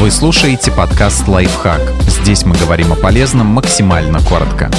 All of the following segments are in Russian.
Вы слушаете подкаст «Лайфхак». Здесь мы говорим о полезном максимально коротко.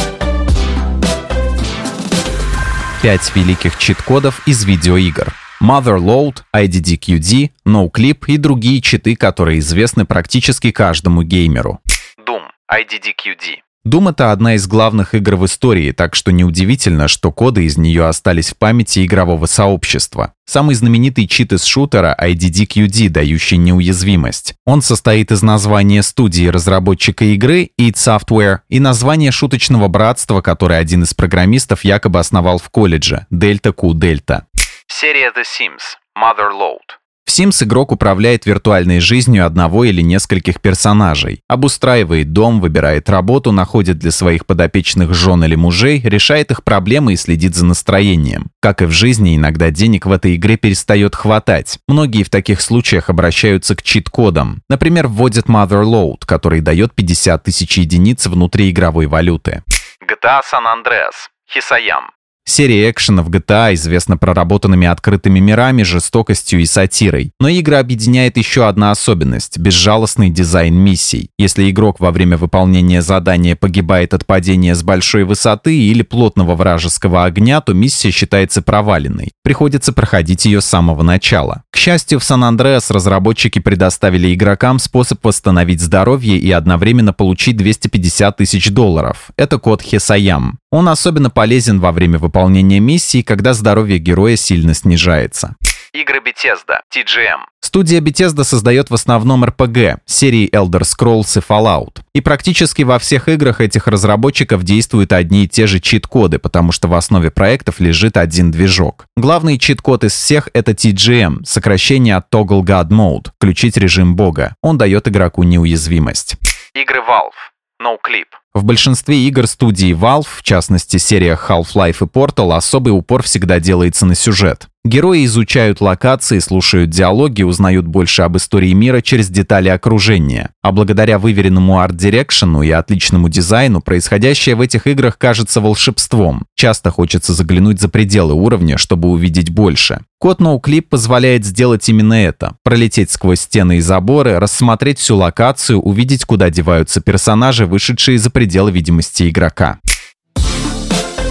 Пять великих чит-кодов из видеоигр. Motherload, IDDQD, NoClip и другие читы, которые известны практически каждому геймеру. Doom, IDDQD. Doom — это одна из главных игр в истории, так что неудивительно, что коды из нее остались в памяти игрового сообщества. Самый знаменитый чит из шутера — IDDQD, дающий неуязвимость. Он состоит из названия студии разработчика игры id Software и названия шуточного братства, которое один из программистов якобы основал в колледже — Delta Q Delta. Серия The Sims, Motherload. Sims игрок управляет виртуальной жизнью одного или нескольких персонажей, обустраивает дом, выбирает работу, находит для своих подопечных жен или мужей, решает их проблемы и следит за настроением. Как и в жизни, иногда денег в этой игре перестает хватать. Многие в таких случаях обращаются к чит-кодам. Например, вводят Motherload, который дает 50 тысяч единиц внутриигровой валюты. GTA San Andreas, Хисаям. Серия экшенов GTA известна проработанными открытыми мирами, жестокостью и сатирой. Но игра объединяет еще одна особенность – безжалостный дизайн миссий. Если игрок во время выполнения задания погибает от падения с большой высоты или плотного вражеского огня, то миссия считается проваленной. Приходится проходить ее с самого начала. К счастью, в Сан-Андреас разработчики предоставили игрокам способ восстановить здоровье и одновременно получить 250 тысяч долларов. Это код Хесаям. Он особенно полезен во время выполнения миссии, когда здоровье героя сильно снижается. Игры Bethesda, TGM. Студия Bethesda создает в основном RPG, серии Elder Scrolls и Fallout. И практически во всех играх этих разработчиков действуют одни и те же чит-коды, потому что в основе проектов лежит один движок. Главный чит-код из всех — это TGM, сокращение от Toggle God Mode, включить режим бога. Он дает игроку неуязвимость. Игры Valve, NoClip. В большинстве игр студии Valve, в частности сериях Half-Life и Portal, особый упор всегда делается на сюжет. Герои изучают локации, слушают диалоги, узнают больше об истории мира через детали окружения. А благодаря выверенному арт-дирекшену и отличному дизайну, происходящее в этих играх кажется волшебством. Часто хочется заглянуть за пределы уровня, чтобы увидеть больше. Код NoClip позволяет сделать именно это. Пролететь сквозь стены и заборы, рассмотреть всю локацию, увидеть, куда деваются персонажи, вышедшие за пределы видимости игрока.